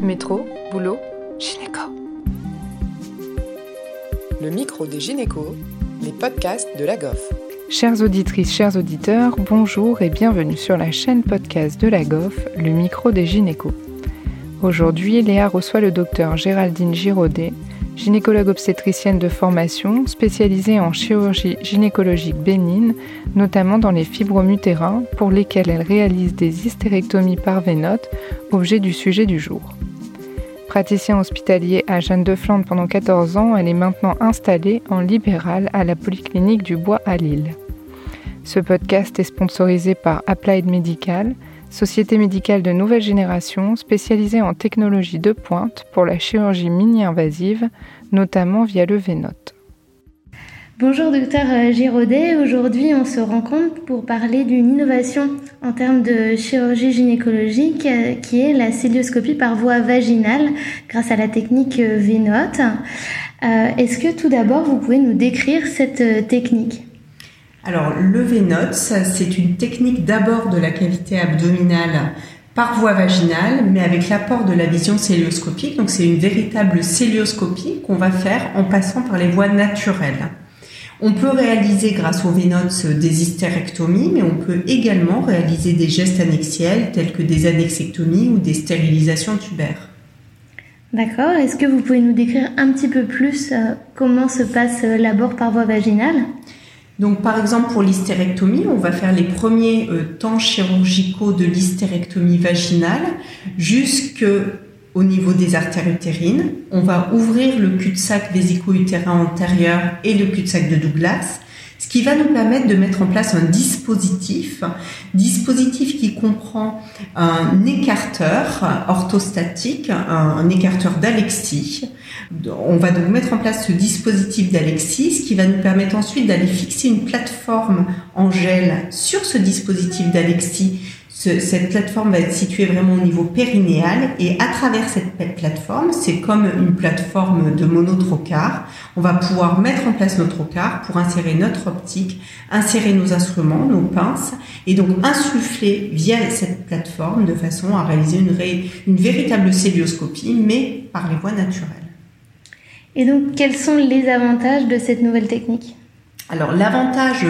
Métro, boulot, gynéco. Le micro des gynécos, les podcasts de la GOF. Chères auditrices, chers auditeurs, bonjour et bienvenue sur la chaîne podcast de la GOF, le micro des gynécos. Aujourd'hui, Léa reçoit le docteur Géraldine Giraudet, gynécologue obstétricienne de formation spécialisée en chirurgie gynécologique bénigne, notamment dans les fibromes utérins, pour lesquels elle réalise des hystérectomies par vénote, objet du sujet du jour. Praticien hospitalier à Jeanne de Flandre pendant 14 ans, elle est maintenant installée en libéral à la polyclinique du Bois à Lille. Ce podcast est sponsorisé par Applied Medical, société médicale de nouvelle génération spécialisée en technologie de pointe pour la chirurgie mini-invasive, notamment via le Vénote. Bonjour docteur Giraudet, aujourd'hui on se rencontre pour parler d'une innovation en termes de chirurgie gynécologique euh, qui est la célioscopie par voie vaginale grâce à la technique Vénote. Euh, est-ce que tout d'abord vous pouvez nous décrire cette euh, technique? Alors, le Vénote, c'est une technique d'abord de la cavité abdominale par voie vaginale, mais avec l'apport de la vision célioscopique. Donc, c'est une véritable célioscopie qu'on va faire en passant par les voies naturelles. On peut réaliser grâce au Vénote des hystérectomies, mais on peut également réaliser des gestes annexiels tels que des annexectomies ou des stérilisations tubaires. D'accord. Est-ce que vous pouvez nous décrire un petit peu plus comment se passe l'abord par voie vaginale? Donc, par exemple, pour l'hystérectomie, on va faire les premiers euh, temps chirurgicaux de l'hystérectomie vaginale jusqu'au niveau des artères utérines. On va ouvrir le cul-de-sac vésico-utérin antérieur et le cul-de-sac de Douglas ce qui va nous permettre de mettre en place un dispositif, dispositif qui comprend un écarteur orthostatique, un, écarteur d'Alexis. On va donc mettre en place ce dispositif d'Alexis, ce qui va nous permettre ensuite d'aller fixer une plateforme en gel sur ce dispositif d'Alexis cette plateforme va être située vraiment au niveau périnéal et à travers cette plateforme, c'est comme une plateforme de monotrocar, on va pouvoir mettre en place notre trocar pour insérer notre optique, insérer nos instruments, nos pinces et donc insuffler via cette plateforme de façon à réaliser une, une véritable célioscopie mais par les voies naturelles. Et donc quels sont les avantages de cette nouvelle technique? Alors l'avantage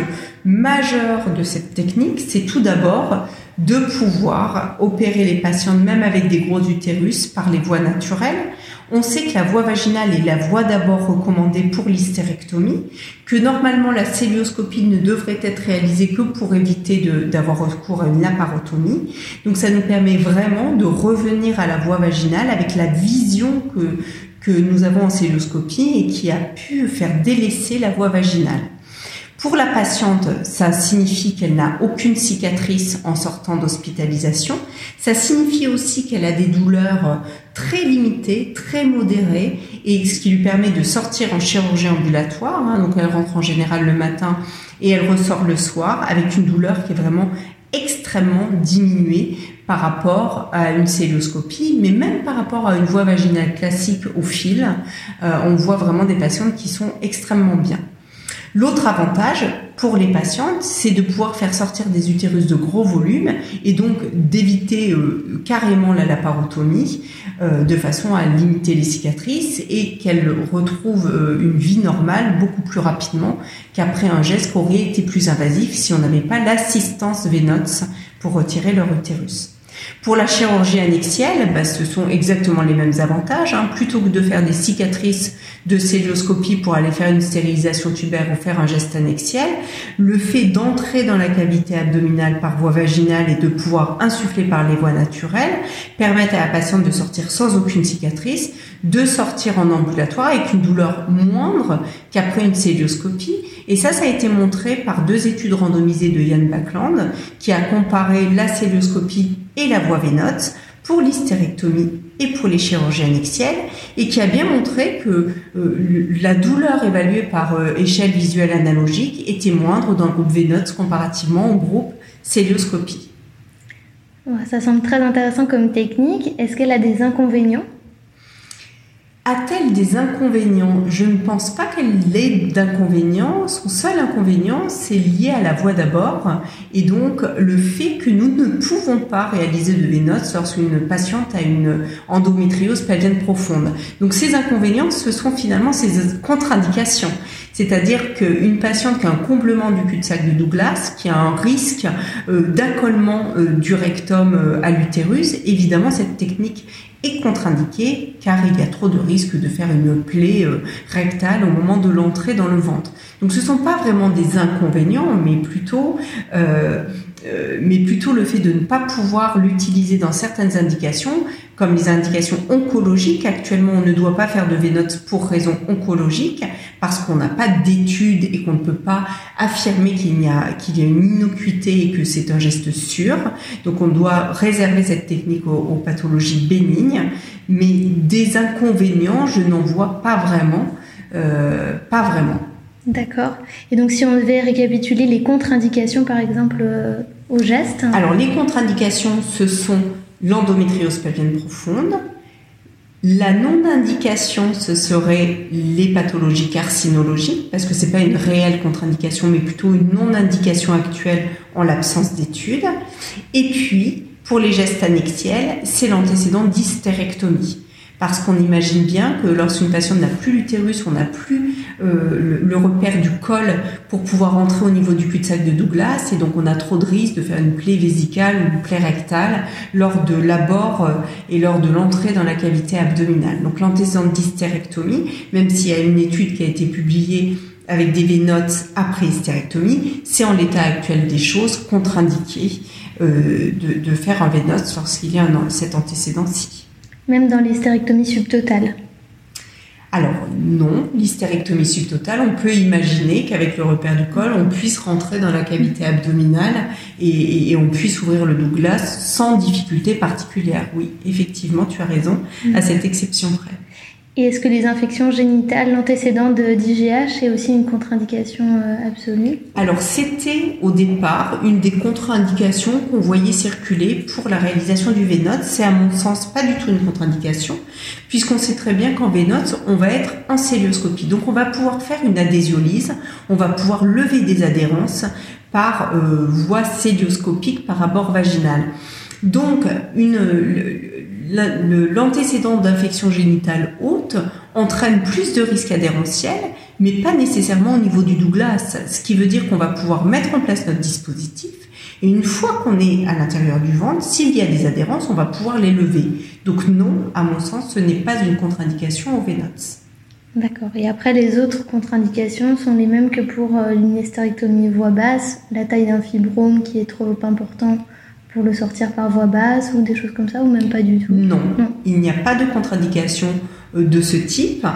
majeur de cette technique, c'est tout d'abord de pouvoir opérer les patients même avec des gros utérus par les voies naturelles. On sait que la voie vaginale est la voie d'abord recommandée pour l'hystérectomie, que normalement la célioscopie ne devrait être réalisée que pour éviter d'avoir recours à une laparotomie. Donc ça nous permet vraiment de revenir à la voie vaginale avec la vision que, que nous avons en célioscopie et qui a pu faire délaisser la voie vaginale. Pour la patiente, ça signifie qu'elle n'a aucune cicatrice en sortant d'hospitalisation. Ça signifie aussi qu'elle a des douleurs très limitées, très modérées, et ce qui lui permet de sortir en chirurgie ambulatoire. Hein. donc elle rentre en général le matin et elle ressort le soir avec une douleur qui est vraiment extrêmement diminuée par rapport à une célioscopie, mais même par rapport à une voie vaginale classique au fil, euh, on voit vraiment des patientes qui sont extrêmement bien. L'autre avantage pour les patientes, c'est de pouvoir faire sortir des utérus de gros volume et donc d'éviter euh, carrément la laparotomie euh, de façon à limiter les cicatrices et qu'elles retrouvent euh, une vie normale beaucoup plus rapidement qu'après un geste qui aurait été plus invasif si on n'avait pas l'assistance vénote pour retirer leur utérus. Pour la chirurgie annexielle, bah, ce sont exactement les mêmes avantages. Hein. Plutôt que de faire des cicatrices de célioscopie pour aller faire une stérilisation tubaire ou faire un geste annexiel, le fait d'entrer dans la cavité abdominale par voie vaginale et de pouvoir insuffler par les voies naturelles permet à la patiente de sortir sans aucune cicatrice, de sortir en ambulatoire avec une douleur moindre qu'après une célioscopie. Et ça, ça a été montré par deux études randomisées de Yann Backland qui a comparé la célioscopie et la voie vénote pour l'hystérectomie et pour les chirurgies annexielles et qui a bien montré que euh, la douleur évaluée par euh, échelle visuelle analogique était moindre dans le groupe vénote comparativement au groupe célioscopie. Ça semble très intéressant comme technique. Est-ce qu'elle a des inconvénients? A-t-elle des inconvénients? Je ne pense pas qu'elle ait d'inconvénients. Son seul inconvénient, c'est lié à la voix d'abord et donc le fait que nous ne pouvons pas réaliser de V-notes lorsqu'une patiente a une endométriose pelvienne profonde. Donc ces inconvénients, ce sont finalement ces contre-indications. C'est-à-dire qu'une patiente qui a un comblement du cul-de-sac de Douglas, qui a un risque euh, d'accollement euh, du rectum euh, à l'utérus, évidemment cette technique est contre-indiquée car il y a trop de risques de faire une plaie rectale au moment de l'entrée dans le ventre. Donc ce ne sont pas vraiment des inconvénients, mais plutôt mais plutôt le fait de ne pas pouvoir l'utiliser dans certaines indications, comme les indications oncologiques. Actuellement, on ne doit pas faire de V-notes pour raison oncologique, parce qu'on n'a pas d'études et qu'on ne peut pas affirmer qu'il y a, y a une innocuité et que c'est un geste sûr. Donc on doit réserver cette technique aux, pathologies bénignes, mais des inconvénients, je n'en vois pas vraiment. Euh, pas vraiment. D'accord. Et donc si on devait récapituler les contre-indications par exemple euh, Alors les contre-indications, ce sont l'endométriose pelvienne profonde. La non-indication, ce serait les pathologies carcinologiques, parce que ce n'est pas une réelle contre-indication, mais plutôt une non-indication actuelle en l'absence d'études. Et puis, pour les gestes annexiels, c'est l'antécédent d'hystérectomie parce qu'on imagine bien que lorsqu'une patiente n'a plus l'utérus, on n'a plus euh, le, repère du col pour pouvoir entrer au niveau du cul-de-sac de Douglas, et donc on a trop de risques de faire une plaie vésicale ou une plaie rectale lors de l'abord euh, et lors de l'entrée dans la cavité abdominale. Donc l'antécédent d'hystérectomie, même s'il y a une étude qui a été publiée avec des V-notes après hystérectomie, c'est en l'état actuel des choses contre-indiqué euh, de, faire un V-note lorsqu'il y a un, cet antécédent-ci. Même dans l'hystérectomie subtotale alors non, l'hystérectomie subtotale, on peut imaginer qu'avec le repère du col, on puisse rentrer dans la cavité abdominale et, et on puisse ouvrir le Douglas sans difficulté particulière. Oui, effectivement, tu as raison, à cette exception près. Et est-ce que les infections génitales, l'antécédent d'IGH est aussi une contre-indication euh, absolue? Alors c'était au départ une des contre-indications qu'on voyait circuler pour la réalisation du V-note. C'est à mon sens pas du tout une contre-indication, puisqu'on sait très bien qu'en V-note, on va être en célioscopie. Donc on va pouvoir faire une adhésiolyse, on va pouvoir lever des adhérences par euh, voie célioscopique par rapport vaginal. Donc, une, l'antécédent d'infection génitale haute entraîne plus de risques adhérentiels, mais pas nécessairement au niveau du Douglas, ce qui veut dire qu'on va pouvoir mettre en place notre dispositif, et une fois qu'on est à l'intérieur du ventre, s'il y a des adhérences, on va pouvoir les lever. Donc non, à mon sens, ce n'est pas une contre-indication au VNOTS. D'accord. Et après, les autres contre-indications sont les mêmes que pour euh, voix basse, la taille d'un fibrome qui est trop important pour le sortir par voie basse ou des choses comme ça, ou même pas du tout? Non, il n'y a pas de contre-indication euh, de ce type.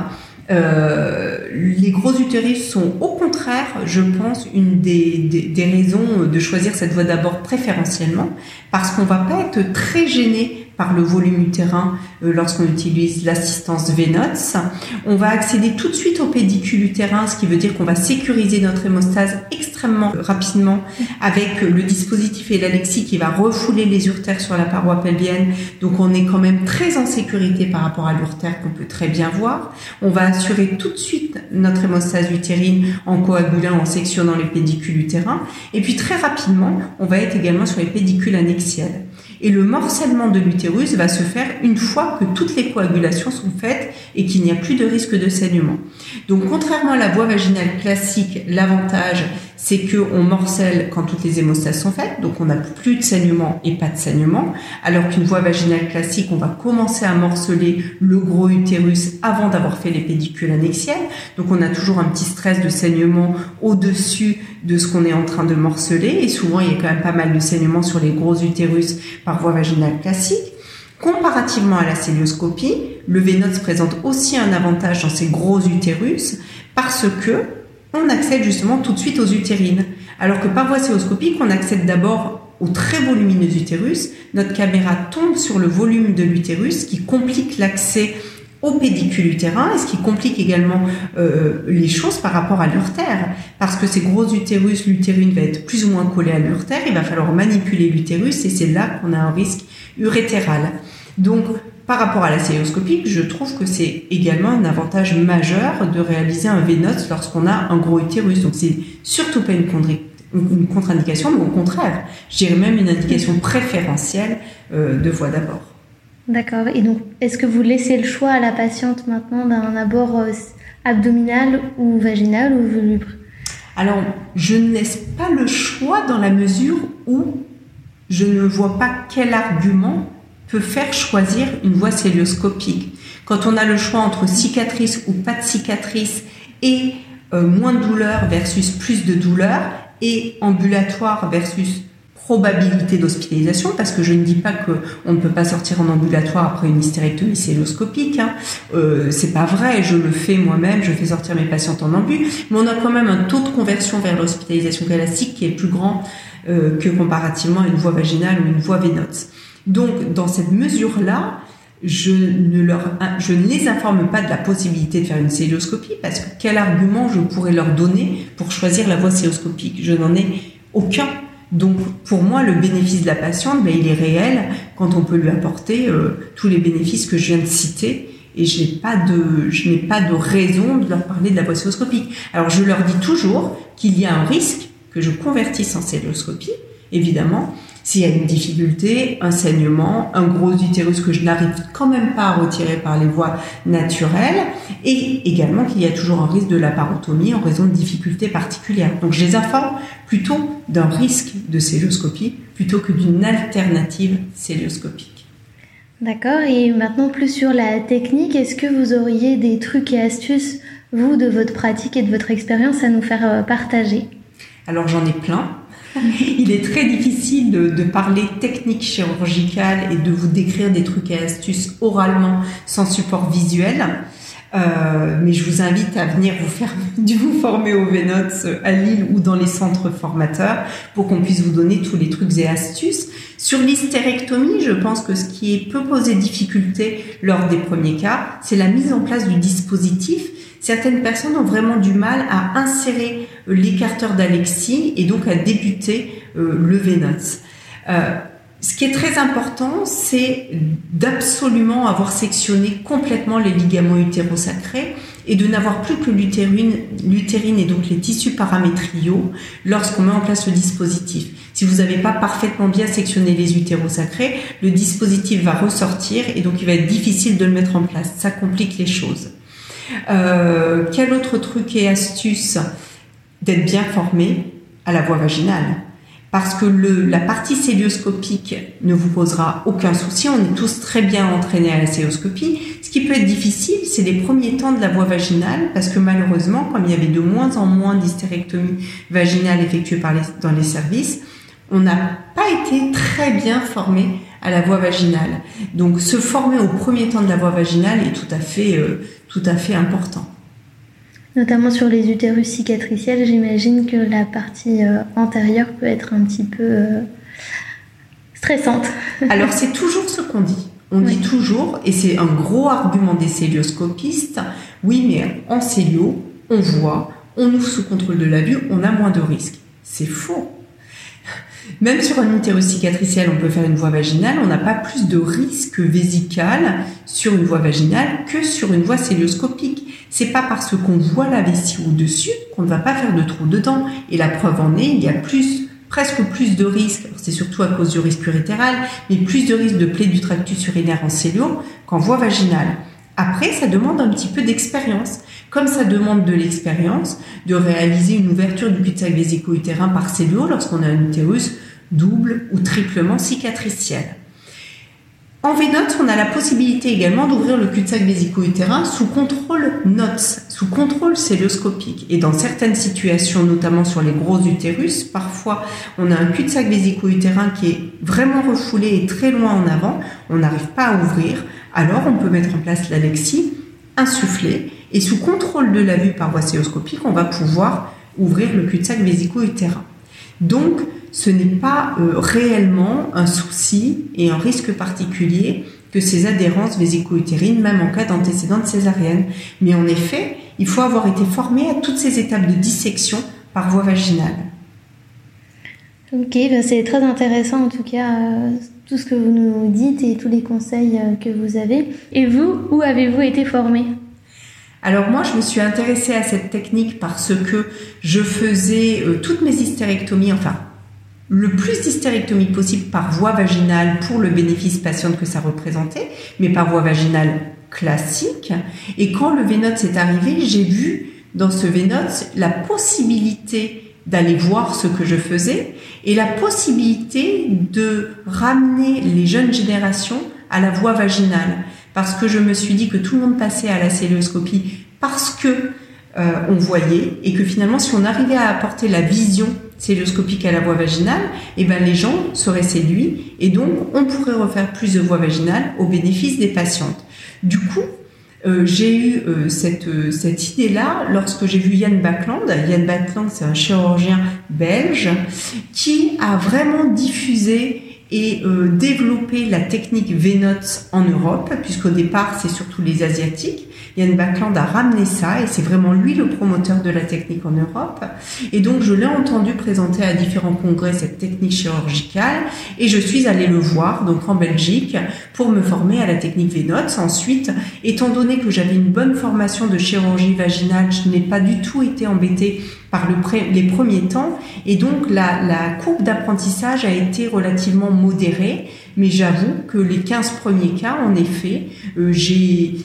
Euh, les gros utérus sont au contraire, je pense, une des, des raisons de choisir cette voie d'abord préférentiellement, parce qu'on va pas être très gêné par le volume utérin euh, lorsqu'on utilise l'assistance VNOTS. On va accéder tout de suite au pédicule utérin, ce qui veut dire qu'on va sécuriser notre hémostase extrêmement rapidement avec le dispositif et l'alexie qui va refouler les urtères sur la paroi pelvienne. Donc on est quand même très en sécurité par rapport à l'urtère qu'on peut très bien voir. On va assurer tout de suite notre hémostase utérine en coagulant, en sectionnant les pédicules utérins. Et puis très rapidement, on va être également sur les pédicules annexiels. Et le morcellement de l'utérus va se faire une fois que toutes les coagulations sont faites et qu'il n'y a plus de risque de saignement. Donc contrairement à la voie vaginale classique, l'avantage c'est qu'on morcelle quand toutes les hémostases sont faites, donc on n'a plus de saignement et pas de saignement, alors qu'une voie vaginale classique, on va commencer à morceler le gros utérus avant d'avoir fait les pédicules annexielles, donc on a toujours un petit stress de saignement au-dessus de ce qu'on est en train de morceler, et souvent il y a quand même pas mal de saignement sur les gros utérus par voie vaginale classique. Comparativement à la célioscopie, le Vénox présente aussi un avantage dans ces gros utérus parce que on accède justement tout de suite aux utérines. Alors que par voie célioscopique, on accède d'abord aux très volumineux utérus. Notre caméra tombe sur le volume de l'utérus, qui complique l'accès au pédicule utérin et ce qui complique également euh, les choses par rapport à l'urtère. Parce que ces gros utérus, l'utérine va être plus ou moins collée à l'urtère, il va falloir manipuler l'utérus et c'est là qu'on a un risque urétéral. Donc, par rapport à la célioscopie, je trouve que c'est également un avantage majeur de réaliser un VNOT lorsqu'on a un gros utérus. Donc, c'est surtout pas une, une contre-indication, mais au contraire, je dirais même une indication préférentielle euh, de voie d'abord. D'accord. Et donc, est-ce que vous laissez le choix à la patiente maintenant d'un abord euh, abdominal ou vaginal ou volubre Alors, je ne laisse pas le choix dans la mesure où je ne vois pas quel argument peut faire choisir une voie célioscopique. Quand on a le choix entre cicatrice ou pas de cicatrice et euh, moins de douleur versus plus de douleur et ambulatoire versus probabilité d'hospitalisation, parce que je ne dis pas que on ne peut pas sortir en ambulatoire après une hystérectomie célioscopique. Hein. Euh, c'est pas vrai, je le fais moi-même, je fais sortir mes patientes en ambu, mais on a quand même un taux de conversion vers l'hospitalisation classique qui est plus grand euh, que comparativement à une voie vaginale ou une voie vénote. Donc, dans cette mesure-là, je ne, leur, je ne les informe pas de la possibilité de faire une célioscopie parce que quel argument je pourrais leur donner pour choisir la voie célioscopique? Je n'en ai aucun. Donc pour moi, le bénéfice de la patiente, ben, il est réel quand on peut lui apporter euh, tous les bénéfices que je viens de citer. Et je n'ai pas de, je n'ai pas de raison de leur parler de la voie célioscopique. Alors je leur dis toujours qu'il y a un risque que je convertisse en célioscopie, évidemment, s'il y a une difficulté, un saignement, un gros utérus que je n'arrive quand même pas à retirer par les voies naturelles, et également qu'il y a toujours un risque de laparotomie en raison de difficultés particulières. Donc je les informe plutôt d'un risque de célioscopie plutôt que d'une alternative célioscopique. D'accord, et maintenant plus sur la technique, est-ce que vous auriez des trucs et astuces, vous, de votre pratique et de votre expérience à nous faire euh, partager? Alors j'en ai plein. Il est très difficile de, parler technique chirurgicale et de vous décrire des trucs et astuces oralement sans support visuel. Euh, mais je vous invite à venir vous faire vous former au VNOTS à Lille ou dans les centres formateurs pour qu'on puisse vous donner tous les trucs et astuces. Sur l'hystérectomie, je pense que ce qui peut poser difficulté lors des premiers cas, c'est la mise en place du dispositif certaines personnes ont vraiment du mal à insérer euh, l'écarteur d'Alexis et donc à débuter euh, le Vénots. Euh, ce qui est très important, c'est d'absolument avoir sectionné complètement les ligaments utérosacrés et de n'avoir plus que l'utérine, l'utérine et donc les tissus paramétriaux lorsqu'on met en place le dispositif. Si vous n'avez pas parfaitement bien sectionné les utérosacrés, le dispositif va ressortir et donc il va être difficile de le mettre en place. Ça complique les choses. Euh, quel autre truc et astuce? D'être bien formé à la voie vaginale. Parce que le, la partie célioscopique ne vous posera aucun souci. On est tous très bien entraînés à la célioscopie. Ce qui peut être difficile, c'est les premiers temps de la voie vaginale, parce que malheureusement, comme il y avait de moins en moins d'hystérectomies vaginales effectuées par les, dans les services, on n'a pas été très bien formé à la voie vaginale. Donc se former au premier temps de la voie vaginale est tout à fait, euh, tout à fait important. Notamment sur les utérus cicatriciels, j'imagine que la partie euh, antérieure peut être un petit peu euh, stressante. Alors c'est toujours ce qu'on dit. On dit toujours, et c'est un gros argument des célioscopistes, oui mais en célio, on voit, on ouvre sous contrôle de la vue, on a moins de risques. C'est faux. Même sur un utérus cicatriciel, on peut faire une voie vaginale, on n'a pas plus de risque vésical sur une voie vaginale que sur une voie célioscopique. C'est pas parce qu'on voit la vessie au-dessus qu'on ne va pas faire de trou dedans. Et la preuve en est, il y a plus, presque plus de risques, c'est surtout à cause du risque urétéral, mais plus de risques de plaie du tractus urinaire en célio qu'en voie vaginale. Après, ça demande un petit peu d'expérience. Comme ça demande de l'expérience de réaliser une ouverture du cul-de-sac vésico-utérin par cellule lorsqu'on a un utérus double ou triplement cicatriciel. En VNOTS, on a la possibilité également d'ouvrir le cul-de-sac vésico-utérin sous contrôle NOTS, sous contrôle celluloscopique. Et dans certaines situations, notamment sur les gros utérus, parfois on a un cul-de-sac vésico-utérin qui est vraiment refoulé et très loin en avant, on n'arrive pas à ouvrir, alors on peut mettre en place l'alexie, insuffler, et sous contrôle de la vue par voie célioscopique, on va pouvoir ouvrir le cul-de-sac vésico-utérin. Donc, ce n'est pas euh, réellement un souci et un risque particulier que ces adhérences vésico-utérines, même en cas d'antécédent césarienne. Mais en effet, il faut avoir été formé à toutes ces étapes de dissection par voie vaginale. Ok, ben c'est très intéressant en tout cas, euh, tout ce que vous nous dites et tous les conseils euh, que vous avez. Et vous, où avez-vous été formé? Alors moi, je me suis intéressée à cette technique parce que je faisais euh, toutes mes hystérectomies, enfin le plus d'hystérectomies possible par voie vaginale pour le bénéfice patiente que ça représentait, mais par voie vaginale classique. Et quand le Vénote est arrivé, j'ai vu dans ce Vénote la possibilité d'aller voir ce que je faisais et la possibilité de ramener les jeunes générations à la voie vaginale. Parce que je me suis dit que tout le monde passait à la célioscopie parce que euh, on voyait et que finalement si on arrivait à apporter la vision célioscopique à la voie vaginale, et eh ben les gens seraient séduits et donc on pourrait refaire plus de voies vaginales au bénéfice des patientes. Du coup, euh, j'ai eu euh, cette, euh, cette idée-là lorsque j'ai vu Yann Backland. Yann Backland, c'est un chirurgien belge qui a vraiment diffusé et développé la technique VNOTS en Europe, puisqu'au départ, c'est surtout les Asiatiques. Yann Backland a ramené ça et c'est vraiment lui le promoteur de la technique en Europe. Et donc je l'ai entendu présenter à différents congrès cette technique chirurgicale et je suis allée le voir donc en Belgique pour me former à la technique Venots. Ensuite, étant donné que j'avais une bonne formation de chirurgie vaginale, je n'ai pas du tout été embêtée par le les premiers temps et donc la, la courbe d'apprentissage a été relativement modérée mais j'avoue que les 15 premiers cas en effet euh, j'ai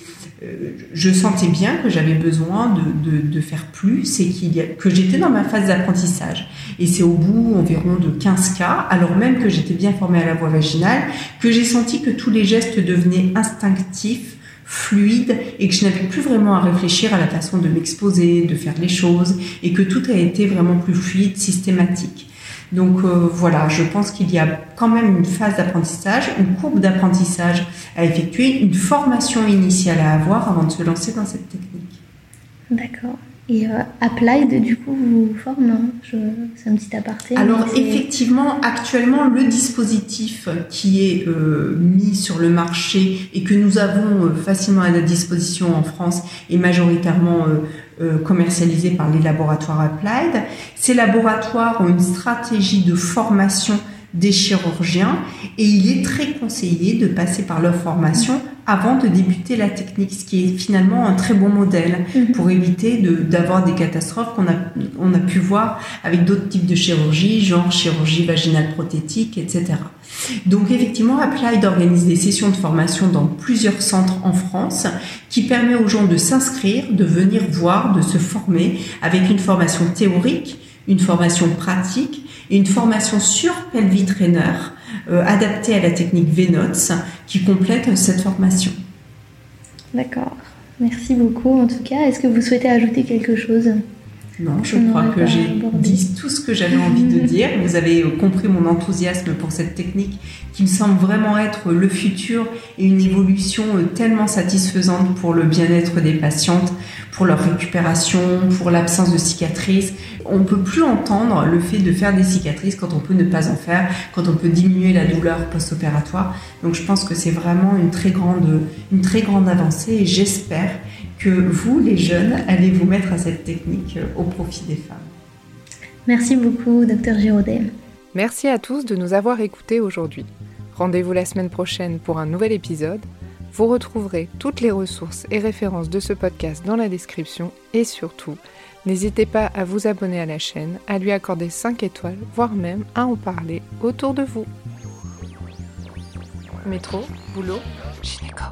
euh, je sentais bien que j'avais besoin de, de, de, faire plus et qu'il y a, que j'étais dans ma phase d'apprentissage. Et c'est au bout environ de 15 cas, alors même que j'étais bien formée à la voie vaginale, que j'ai senti que tous les gestes devenaient instinctifs, fluides et que je n'avais plus vraiment à réfléchir à la façon de m'exposer, de faire les choses et que tout a été vraiment plus fluide, systématique. Donc euh, voilà, je pense qu'il y a quand même une phase d'apprentissage, une courbe d'apprentissage à effectuer, une formation initiale à avoir avant de se lancer dans cette technique. D'accord. Et euh, Applied, du coup, vous forme, non C'est un petit aparté. Alors, effectivement, actuellement, le dispositif qui est euh, mis sur le marché et que nous avons facilement à notre disposition en France est majoritairement euh, commercialisés par les laboratoires Applied. Ces laboratoires ont une stratégie de formation des chirurgiens et il est très conseillé de passer par leur formation avant de débuter la technique, ce qui est finalement un très bon modèle mhm. pour éviter d'avoir des catastrophes qu'on a, on a pu voir avec d'autres types de chirurgie, genre chirurgie vaginale prothétique, etc. Donc effectivement, Applied organise des sessions de formation dans plusieurs centres en France qui permet aux gens de s'inscrire, de venir voir, de se former avec une formation théorique, une formation pratique une formation sur Pelvis Trainer euh, adaptée à la technique VNOTS qui complète cette formation. D'accord. Merci beaucoup en tout cas. Est-ce que vous souhaitez ajouter quelque chose? Non, je crois que j'ai dit tout ce que j'avais envie de dire. Vous avez compris mon enthousiasme pour cette technique qui me semble vraiment être le futur et une évolution tellement satisfaisante pour le bien-être des patientes, pour leur récupération, pour l'absence de cicatrices. On ne peut plus entendre le fait de faire des cicatrices quand on peut ne pas en faire, quand on peut diminuer la douleur post-opératoire. Donc je pense que c'est vraiment une très grande, une très grande avancée et j'espère que vous, les jeunes, allez vous mettre à cette technique euh, au profit des femmes. Merci beaucoup, docteur Giraudet. Merci à tous de nous avoir écoutés aujourd'hui. Rendez-vous la semaine prochaine pour un nouvel épisode. Vous retrouverez toutes les ressources et références de ce podcast dans la description et surtout, n'hésitez pas à vous abonner à la chaîne, à lui accorder 5 étoiles, voire même à en parler autour de vous. Métro, boulot, gynéco.